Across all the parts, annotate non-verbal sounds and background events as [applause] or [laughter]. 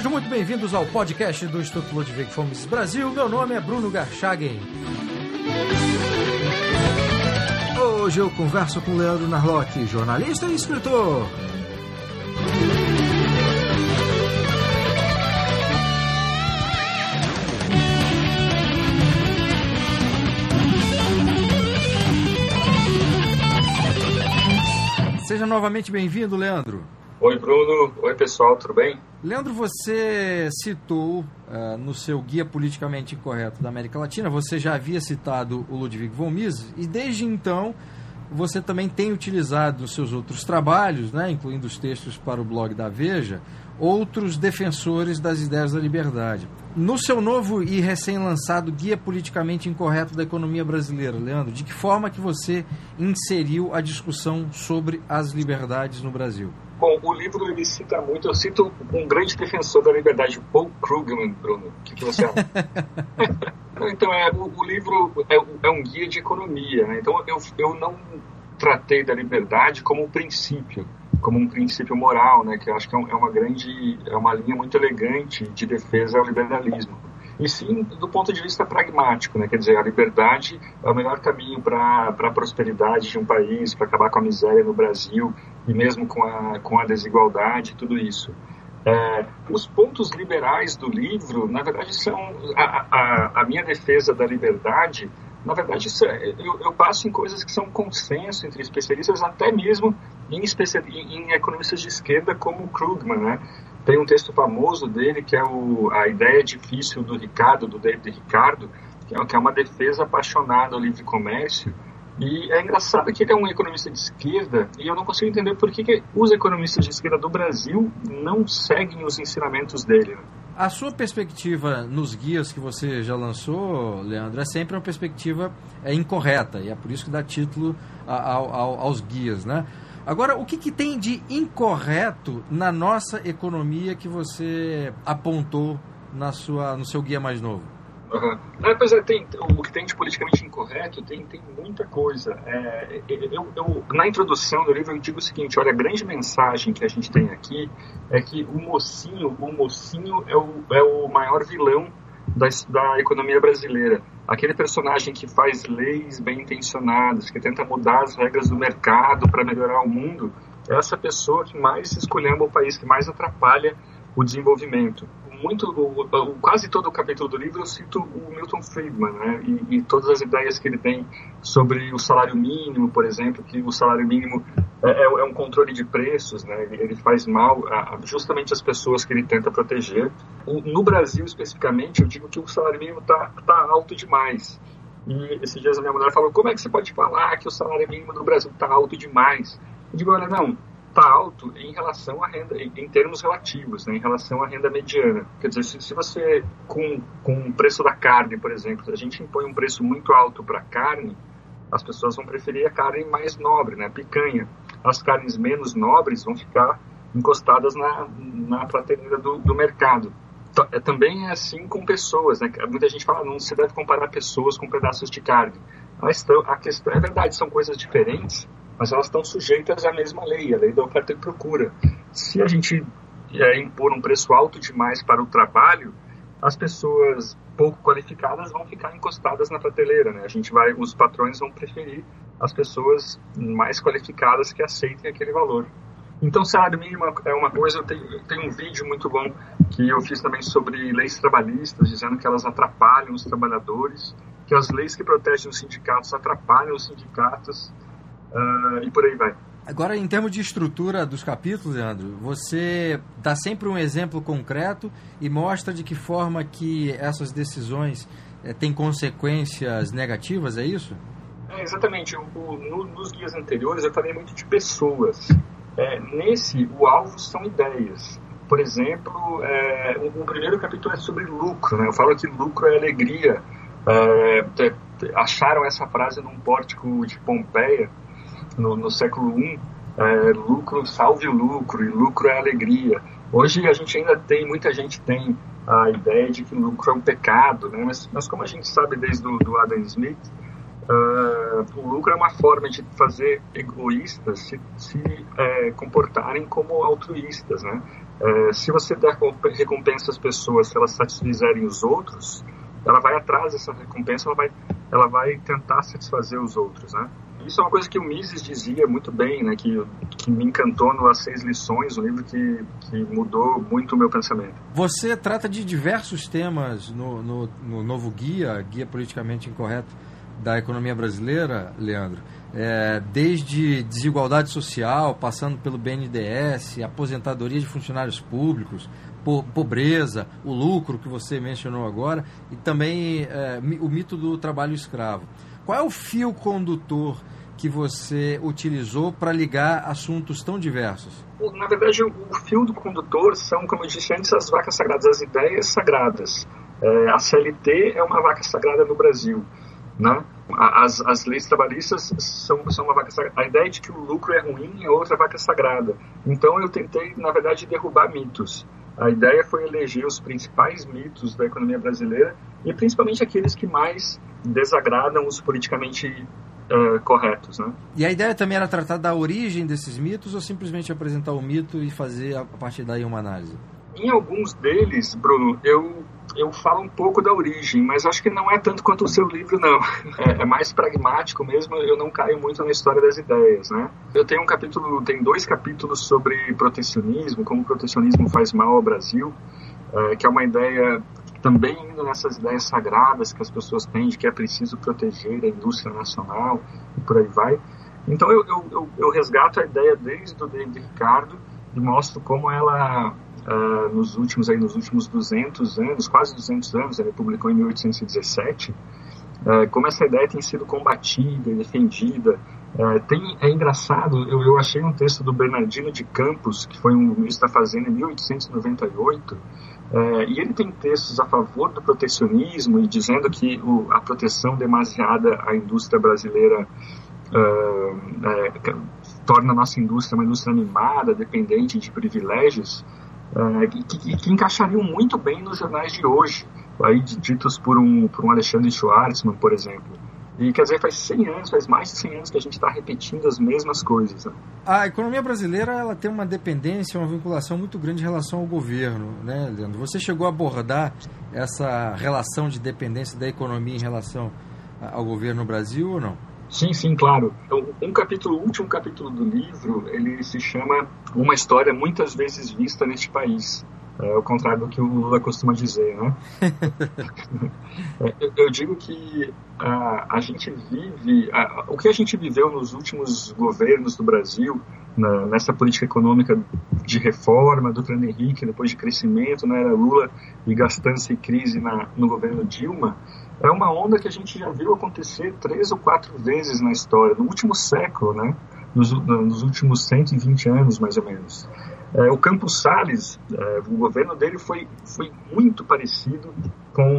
Sejam muito bem-vindos ao podcast do Instituto Ludwig Fomes Brasil. Meu nome é Bruno Garchagen. Hoje eu converso com Leandro Narlock, jornalista e escritor. Seja novamente bem-vindo, Leandro. Oi, Bruno. Oi, pessoal, tudo bem? Leandro, você citou uh, no seu Guia Politicamente Incorreto da América Latina, você já havia citado o Ludwig von Mises, e desde então você também tem utilizado nos seus outros trabalhos, né, incluindo os textos para o blog da Veja, outros defensores das ideias da liberdade. No seu novo e recém-lançado Guia Politicamente Incorreto da Economia Brasileira, Leandro, de que forma que você inseriu a discussão sobre as liberdades no Brasil? Bom, o livro ele cita muito, eu cito um grande defensor da liberdade, Paul Krugman, Bruno. O que, que você acha? [laughs] então, é, o, o livro é, é, um guia de economia, né? então eu, eu não tratei da liberdade como um princípio como um princípio moral, né, que eu acho que é, é uma grande, é uma linha muito elegante de defesa ao liberalismo. E sim do ponto de vista pragmático, né, quer dizer, a liberdade é o melhor caminho para a prosperidade de um país, para acabar com a miséria no Brasil e mesmo com a, com a desigualdade, tudo isso. É, os pontos liberais do livro, na verdade, são a, a, a minha defesa da liberdade na verdade, é, eu, eu passo em coisas que são consenso entre especialistas, até mesmo em, especial, em, em economistas de esquerda como Krugman, né? Tem um texto famoso dele que é o, a ideia difícil do Ricardo, do David Ricardo, que é, que é uma defesa apaixonada ao livre comércio. E é engraçado que ele é um economista de esquerda e eu não consigo entender por que, que os economistas de esquerda do Brasil não seguem os ensinamentos dele. Né? A sua perspectiva nos guias que você já lançou, Leandro, é sempre uma perspectiva é, incorreta, e é por isso que dá título ao, ao, aos guias, né? Agora, o que, que tem de incorreto na nossa economia que você apontou na sua, no seu guia mais novo? Uhum. Pois é, tem, o que tem de politicamente incorreto tem, tem muita coisa. É, eu, eu, na introdução do livro eu digo o seguinte, olha, a grande mensagem que a gente tem aqui é que o mocinho, o mocinho é o, é o maior vilão da, da economia brasileira. Aquele personagem que faz leis bem intencionadas, que tenta mudar as regras do mercado para melhorar o mundo, é essa pessoa que mais escolhendo o país, que mais atrapalha o desenvolvimento muito, quase todo o capítulo do livro eu cito o Milton Friedman, né? E, e, todas as ideias que ele tem sobre o salário mínimo, por exemplo, que o salário mínimo é, é, é um controle de preços, né? Ele, ele faz mal a, justamente às pessoas que ele tenta proteger. O, no Brasil, especificamente, eu digo que o salário mínimo está tá alto demais. E esses dias a minha mulher falou: como é que você pode falar que o salário mínimo no Brasil está alto demais? Eu digo: olha, não, está alto em relação à renda, em termos relativos, né, em relação à renda mediana. Quer dizer, se, se você, com, com o preço da carne, por exemplo, a gente impõe um preço muito alto para a carne, as pessoas vão preferir a carne mais nobre, né, picanha. As carnes menos nobres vão ficar encostadas na, na prateleira do, do mercado. É, também é assim com pessoas, né? Muita gente fala, não se deve comparar pessoas com pedaços de carne. Questão, a questão é verdade, são coisas diferentes, mas elas estão sujeitas à mesma lei, a lei da oferta e procura. Se a gente é, impor um preço alto demais para o trabalho, as pessoas pouco qualificadas vão ficar encostadas na prateleira, né? A gente vai, os patrões vão preferir as pessoas mais qualificadas que aceitem aquele valor. Então, salário mínimo é uma coisa. Eu tenho, um vídeo muito bom que eu fiz também sobre leis trabalhistas, dizendo que elas atrapalham os trabalhadores, que as leis que protegem os sindicatos atrapalham os sindicatos uh, e por aí vai. Agora, em termos de estrutura dos capítulos, Leandro, você dá sempre um exemplo concreto e mostra de que forma que essas decisões é, têm consequências negativas, é isso? É, exatamente. O, o, no, nos guias anteriores eu falei muito de pessoas. É, nesse, o alvo são ideias. Por exemplo, é, o, o, primeiro capítulo é sobre lucro. Né? Eu falo que lucro é alegria. É, acharam essa frase num pórtico de Pompeia no, no século I, é, lucro salve o lucro, e lucro é alegria. Hoje a gente ainda tem, muita gente tem a ideia de que lucro é um pecado, né? mas, mas como a gente sabe desde o do Adam Smith, Uh, o lucro é uma forma de fazer egoístas se, se é, comportarem como altruístas, né? É, se você der recompensa às pessoas se elas satisfizerem os outros, ela vai atrás dessa recompensa, ela vai, ela vai tentar satisfazer os outros, né? Isso é uma coisa que o Mises dizia muito bem, né? Que, que me encantou no As Seis Lições, um livro que, que mudou muito o meu pensamento. Você trata de diversos temas no, no, no novo guia, Guia Politicamente Incorreto, da economia brasileira, Leandro, é, desde desigualdade social, passando pelo BNDES, aposentadoria de funcionários públicos, po pobreza, o lucro que você mencionou agora, e também é, o mito do trabalho escravo. Qual é o fio condutor que você utilizou para ligar assuntos tão diversos? Na verdade, o fio do condutor são, como eu disse antes, as vacas sagradas, as ideias sagradas. É, a CLT é uma vaca sagrada no Brasil. Né? As, as leis trabalhistas são, são uma vaca sagrada. A ideia de que o lucro é ruim é outra vaca sagrada. Então eu tentei, na verdade, derrubar mitos. A ideia foi eleger os principais mitos da economia brasileira e principalmente aqueles que mais desagradam os politicamente uh, corretos. Né? E a ideia também era tratar da origem desses mitos ou simplesmente apresentar o mito e fazer a partir daí uma análise? Em alguns deles, Bruno, eu eu falo um pouco da origem, mas acho que não é tanto quanto o seu livro, não. É, é, mais pragmático mesmo, eu não caio muito na história das ideias, né? Eu tenho um capítulo, tem dois capítulos sobre protecionismo, como o protecionismo faz mal ao Brasil, é, que é uma ideia também indo nessas ideias sagradas que as pessoas têm de que é preciso proteger a indústria nacional e por aí vai. Então eu, eu, eu resgato a ideia desde o David Ricardo e mostro como ela uh, nos últimos aí nos últimos 200 anos, quase 200 anos, ele publicou em 1817, uh, ah, como essa ideia tem sido combatida e defendida. Uh, tem, é engraçado, eu, eu achei um texto do Bernardino de Campos, que foi um ministro da Fazenda em 1898, e ele tem textos a favor do protecionismo e dizendo que o, a proteção demasiada à indústria brasileira é, torna a nossa indústria uma indústria animada, dependente de privilégios, uh, que, que, encaixariam muito bem nos jornais de hoje, aí ditos por um, por um Alexandre Schwartzman, por exemplo. E quer dizer, faz 100 anos, faz mais de 100 anos que a gente está repetindo as mesmas coisas. Né? A economia brasileira ela tem uma dependência, uma vinculação muito grande em relação ao governo, né, Leandro? Você chegou a abordar essa relação de dependência da economia em relação ao governo no Brasil ou não? Sim, sim, claro. Então, um capítulo, o último capítulo do livro, ele se chama Uma História Muitas Vezes Vista Neste País. É o contrário do que o Lula costuma dizer, né? [laughs] É, eu digo que a, a gente vive, a, o que a gente viveu nos últimos governos do Brasil, na, nessa política econômica de reforma do Fernando Henrique, depois de crescimento na era Lula e gastança e crise na, no governo Dilma, é uma onda que a gente já viu acontecer três ou quatro vezes na história, no último século, né? nos, nos últimos 120 anos, mais ou menos. É, o Campos Salles, é, o governo dele foi, foi muito parecido com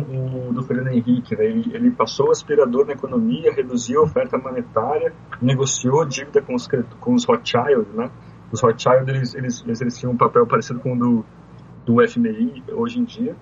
o do Fernando Henrique. Né? Ele, ele, passou o aspirador na economia, reduziu a oferta monetária, negociou dívida com os, com os Rothschild. Né? Os Rothschild eles, eles, eles tinham um papel parecido com o do, do FMI hoje em dia.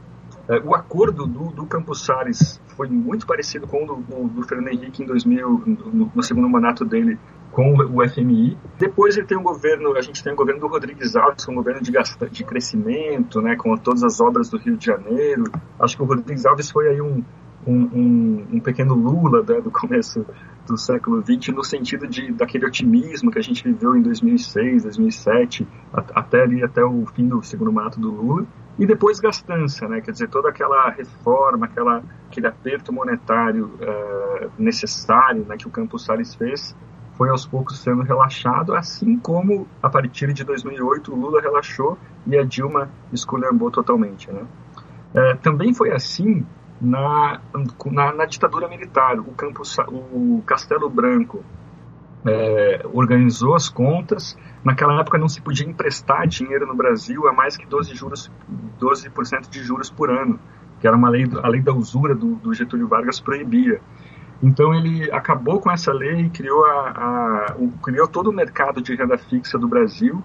É, o acordo do, do Campos Salles foi muito parecido com o do, do Fernando Henrique em 2000, no, no, segundo mandato dele com o FMI. Depois ele tem um governo, a gente tem o governo do Rodrigues Alves, é um governo de, de crescimento, né, com todas as obras do Rio de Janeiro. Acho que o Rodrigues Alves foi aí um, um, um, um pequeno Lula né, do começo do século XX, no sentido de daquele otimismo que a gente viveu em 2006, 2007, até ali, até o fim do segundo mandato do Lula. E depois gastança, né? quer dizer, toda aquela reforma, aquela, aquele aperto monetário uh, necessário né, que o Campos Salles fez, foi aos poucos sendo relaxado, assim como a partir de 2008 o Lula relaxou e a Dilma esculhambou totalmente. Né? Uh, também foi assim na, na, na, ditadura militar. O, Campos, o Castelo Branco é, organizou as contas. Naquela época não se podia emprestar dinheiro no Brasil a mais que 12%, juros, 12 de juros por ano, que era uma lei, a lei da usura do, do, Getúlio Vargas proibia. Então ele acabou com essa lei e criou, a, a, o, criou todo o mercado de renda fixa do Brasil.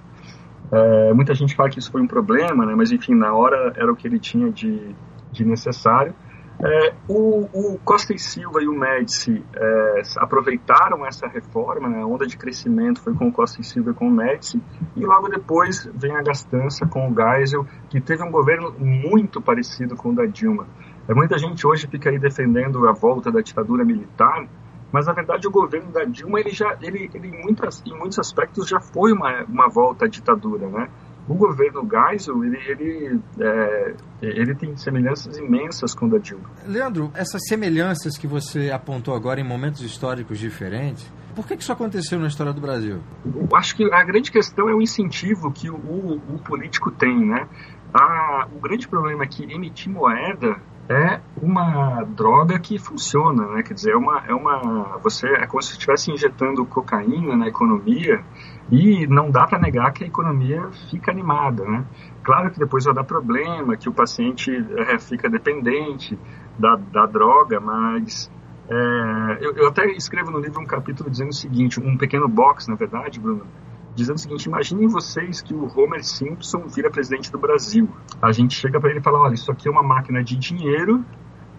É, muita gente fala que isso foi um problema, né? mas enfim, na hora era o que ele tinha de, de necessário. É, o, o, Costa e Silva e o Médici é, aproveitaram essa reforma, né, a onda de crescimento foi com o Costa e Silva e com o Médici, e logo depois vem a gastança com o Geisel, que teve um governo muito parecido com o da Dilma. É, muita gente hoje fica aí defendendo a volta da ditadura militar, mas na verdade o governo da Dilma ele já ele, ele em, muitas, em muitos aspectos já foi uma, uma volta à ditadura, né? O governo Geisel, ele, ele, é, ele tem semelhanças imensas com o da Dilma. Leandro, essas semelhanças que você apontou agora em momentos históricos diferentes, por que, que isso aconteceu na história do Brasil? Eu acho que a grande questão é o incentivo que o, o, o político tem, né? A, o grande problema é que emitir moeda é uma droga que funciona, né? Quer dizer, é uma, é uma, você é como se estivesse injetando cocaína na economia e não dá para negar que a economia fica animada, né? Claro que depois vai dar problema, que o paciente é, fica dependente da, da droga, mas é, eu, eu até escrevo no livro um capítulo dizendo o seguinte, um pequeno box, na verdade, Bruno, dizendo o seguinte: imaginem vocês que o Homer Simpson vira presidente do Brasil. A gente chega para ele e fala: olha, isso aqui é uma máquina de dinheiro.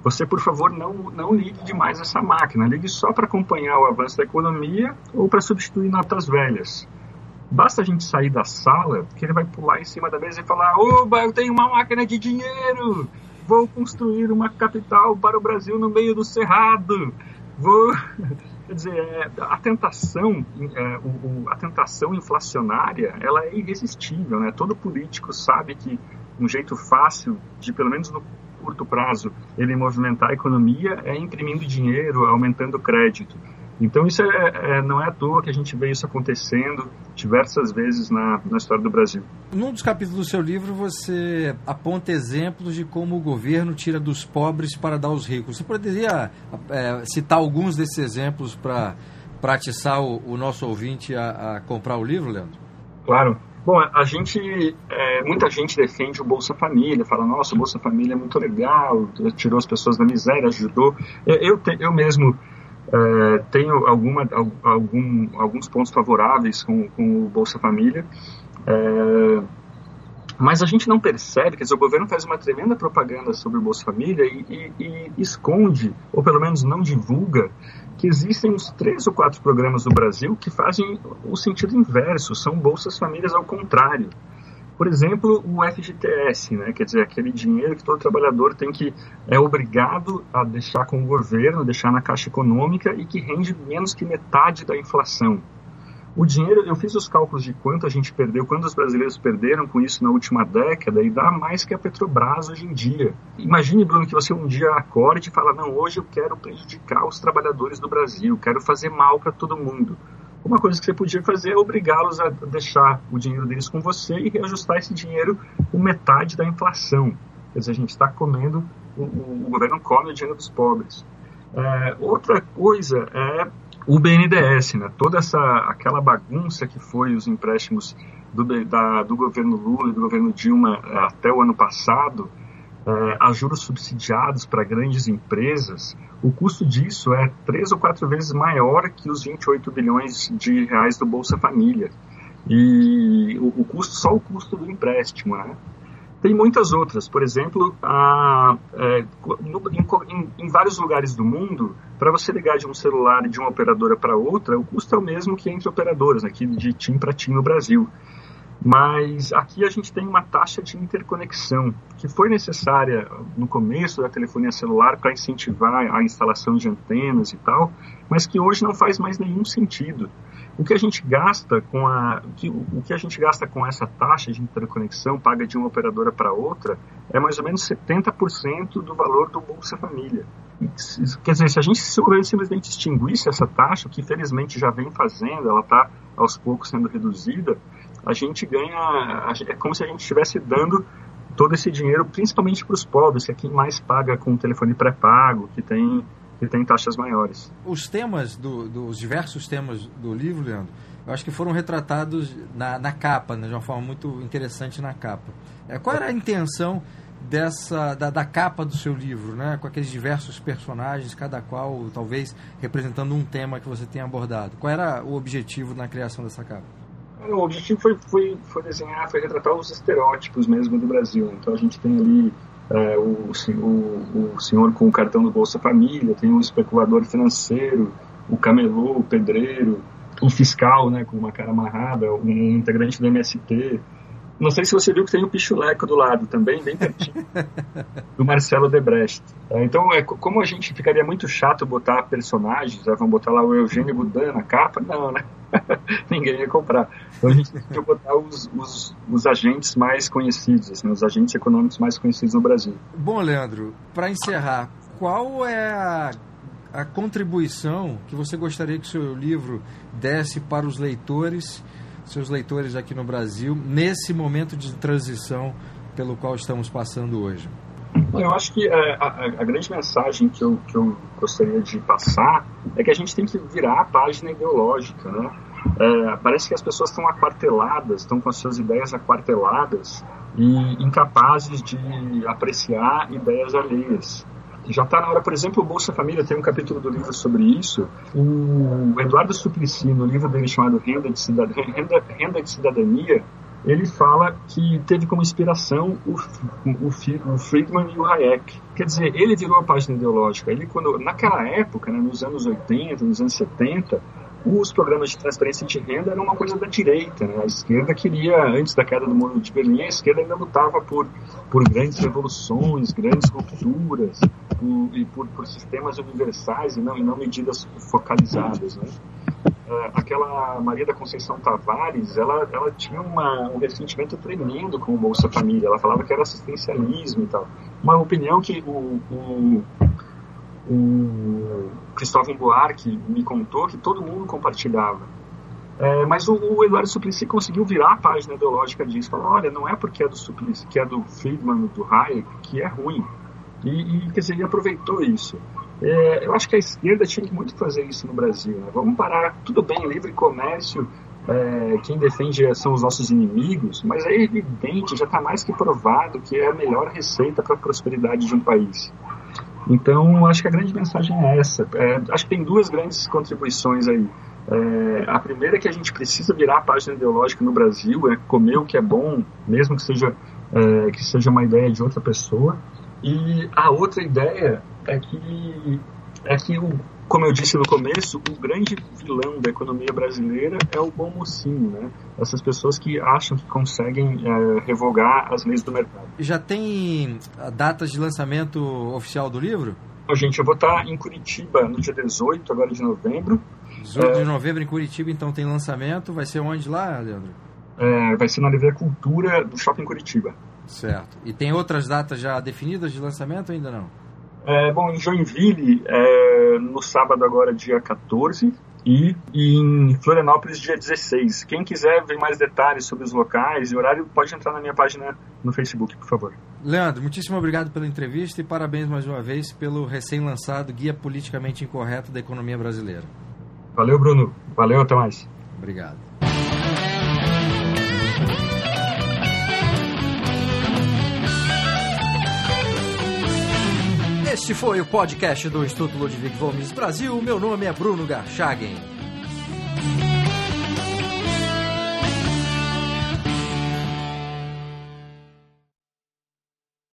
Você, por favor, não, não ligue demais essa máquina. Ligue só para acompanhar o avanço da economia ou para substituir notas velhas. Basta a gente sair da sala que ele vai pular em cima da mesa e falar: Oba, eu tenho uma máquina de dinheiro! Vou construir uma capital para o Brasil no meio do cerrado! Vou. Quer dizer, é, a tentação, é, a tentação inflacionária, ela é irresistível, né? Todo político sabe que um jeito fácil de, pelo menos no curto prazo, ele movimentar a economia é imprimindo dinheiro, aumentando crédito. Então isso é, é, não é à toa que a gente vê isso acontecendo diversas vezes na, na história do Brasil. Num dos capítulos do seu livro você aponta exemplos de como o governo tira dos pobres para dar aos ricos. Você poderia é, citar alguns desses exemplos para para atiçar o, o, nosso ouvinte a, a, comprar o livro, Leandro? Claro. Bom, a gente, é, muita gente defende o Bolsa Família, fala, nossa, o Bolsa Família é muito legal, tirou as pessoas da miséria, ajudou. Eu, eu, eu mesmo é, tenho alguma, algum, alguns pontos favoráveis com, com o Bolsa Família, é, mas a gente não percebe, quer dizer, o governo faz uma tremenda propaganda sobre o Bolsa Família e, e, e esconde, ou pelo menos não divulga, que existem uns três ou quatro programas no Brasil que fazem o sentido inverso, são bolsas famílias ao contrário. Por exemplo, o FGTS, né? quer dizer, aquele dinheiro que todo trabalhador tem que é obrigado a deixar com o governo, deixar na caixa econômica e que rende menos que metade da inflação. O dinheiro, eu fiz os cálculos de quanto a gente perdeu, quantos brasileiros perderam com isso na última década e dá mais que a Petrobras hoje em dia. Imagine, Bruno, que você um dia acorde e fala: não, hoje eu quero prejudicar os trabalhadores do Brasil, quero fazer mal para todo mundo. Uma coisa que você podia fazer é obrigá-los a deixar o dinheiro deles com você e reajustar esse dinheiro com metade da inflação. Quer dizer, a gente está comendo, o, o, governo come o dinheiro dos pobres. É, outra coisa é o BNDES, né? toda essa aquela bagunça que foi os empréstimos do, da, do governo Lula e do governo Dilma é, até o ano passado, é, a juros subsidiados para grandes empresas, o custo disso é três ou quatro vezes maior que os 28 bilhões de reais do Bolsa Família. E o, o custo, só o custo do empréstimo, né? Tem muitas outras, por exemplo, a, é, no, em, em, vários lugares do mundo, para você ligar de um celular de uma operadora para outra, o custo é o mesmo que entre operadoras, aqui de TIM para TIM no Brasil. Mas aqui a gente tem uma taxa de interconexão que foi necessária no começo da telefonia celular para incentivar a instalação de antenas e tal, mas que hoje não faz mais nenhum sentido. O que a gente gasta com a o que a gente gasta com essa taxa de interconexão paga de uma operadora para outra é mais ou menos 70% do valor do Bolsa Família. Quer dizer, se a gente simplesmente extinguisse essa taxa, que felizmente já vem fazendo, ela está aos poucos sendo reduzida, a gente ganha. É como se a gente estivesse dando todo esse dinheiro, principalmente para os pobres, que é quem mais paga com o telefone pré-pago, que tem, que tem taxas maiores. Os temas, do, dos diversos temas do livro, Leandro, eu acho que foram retratados na, na capa, né, de uma forma muito interessante na capa. É, qual era a intenção dessa da, da, capa do seu livro, né? com aqueles diversos personagens, cada qual talvez representando um tema que você tenha abordado? Qual era o objetivo na criação dessa capa? O objetivo foi, foi, foi desenhar, foi retratar os estereótipos mesmo do Brasil. Então a gente tem ali é, o, o, o, senhor com o cartão do Bolsa Família, tem o especulador financeiro, o camelô, o pedreiro, o fiscal, né, com uma cara amarrada, um integrante do MST. Não sei se você viu que tem o Pichuleco do lado também, bem pertinho, [laughs] do Marcelo Debrecht. É, então, é, como a gente ficaria muito chato botar personagens, né, vamos botar lá o Eugênio Budan na capa? Não, né? [laughs] Ninguém ia comprar. Então a gente tem que botar os, os, os agentes mais conhecidos, assim, os agentes econômicos mais conhecidos no Brasil. Bom, Leandro, para encerrar, qual é a a contribuição que você gostaria que o seu livro desse para os leitores, seus leitores aqui no Brasil, nesse momento de transição pelo qual estamos passando hoje? Eu acho que é, a, a, grande mensagem que eu, que eu gostaria de passar é que a gente tem que virar a página ideológica, né? É, parece que as pessoas estão aquarteladas, estão com as suas ideias aquarteladas e incapazes de apreciar ideias alheias já está na hora, por exemplo, o Bolsa Família tem um capítulo do livro sobre isso. O Eduardo Suplicy, no livro dele chamado Renda de, Renda, Renda de Cidadania, ele fala que teve como inspiração o, o, o, Friedman e o Hayek. Quer dizer, ele virou a página ideológica. Ele, quando, naquela época, né, nos anos 80, nos anos 70, os programas de transferência de renda eram uma coisa da direita. Né? A esquerda queria, antes da queda do muro de Berlim, a esquerda ainda lutava por, por grandes revoluções, grandes rupturas, por, e por, por sistemas universais e não, e não medidas focalizadas. Né? Uh, aquela Maria da Conceição Tavares, ela, ela tinha uma, um ressentimento tremendo com o Bolsa Família. Ela falava que era assistencialismo e tal. Uma opinião que o, o o Cristóvão Buarque me contou que todo mundo compartilhava. É, mas o, o, Eduardo Suplicy conseguiu virar a página ideológica disso. Falou, olha, não é porque é do Suplicy, que é do Friedman, do Hayek, que é ruim. E, e quer dizer, ele aproveitou isso. É, eu acho que a esquerda tinha que muito fazer isso no Brasil. Né? Vamos parar, tudo bem, livre comércio, é, quem defende são os nossos inimigos, mas é evidente, já está mais que provado que é a melhor receita para a prosperidade de um país. Então, acho que a grande mensagem é essa. É, acho que tem duas grandes contribuições aí. É, a primeira é que a gente precisa virar a página ideológica no Brasil, é comer o que é bom, mesmo que seja, é, que seja uma ideia de outra pessoa. E a outra ideia é que, é que o, como eu disse no começo, o grande vilão da economia brasileira é o bom mocinho, né? Essas pessoas que acham que conseguem é, revogar as leis do mercado. Já tem datas de lançamento oficial do livro? Bom, gente, eu vou estar em Curitiba no dia 18, agora de novembro. 18 é... de novembro em Curitiba, então tem lançamento. Vai ser onde lá, Leandro? É, vai ser na Livraria Cultura do Shopping Curitiba. Certo. E tem outras datas já definidas de lançamento ou ainda não? É, bom, em Joinville, é, no sábado agora, dia 14, e, e, em Florianópolis, dia 16. Quem quiser ver mais detalhes sobre os locais e horário, pode entrar na minha página no Facebook, por favor. Leandro, muitíssimo obrigado pela entrevista e parabéns mais uma vez pelo recém-lançado Guia Politicamente Incorreto da Economia Brasileira. Valeu, Bruno. Valeu, até mais. Obrigado. Este foi o podcast do Instituto Ludwig Gomes Brasil. Meu nome é Bruno Garchagen.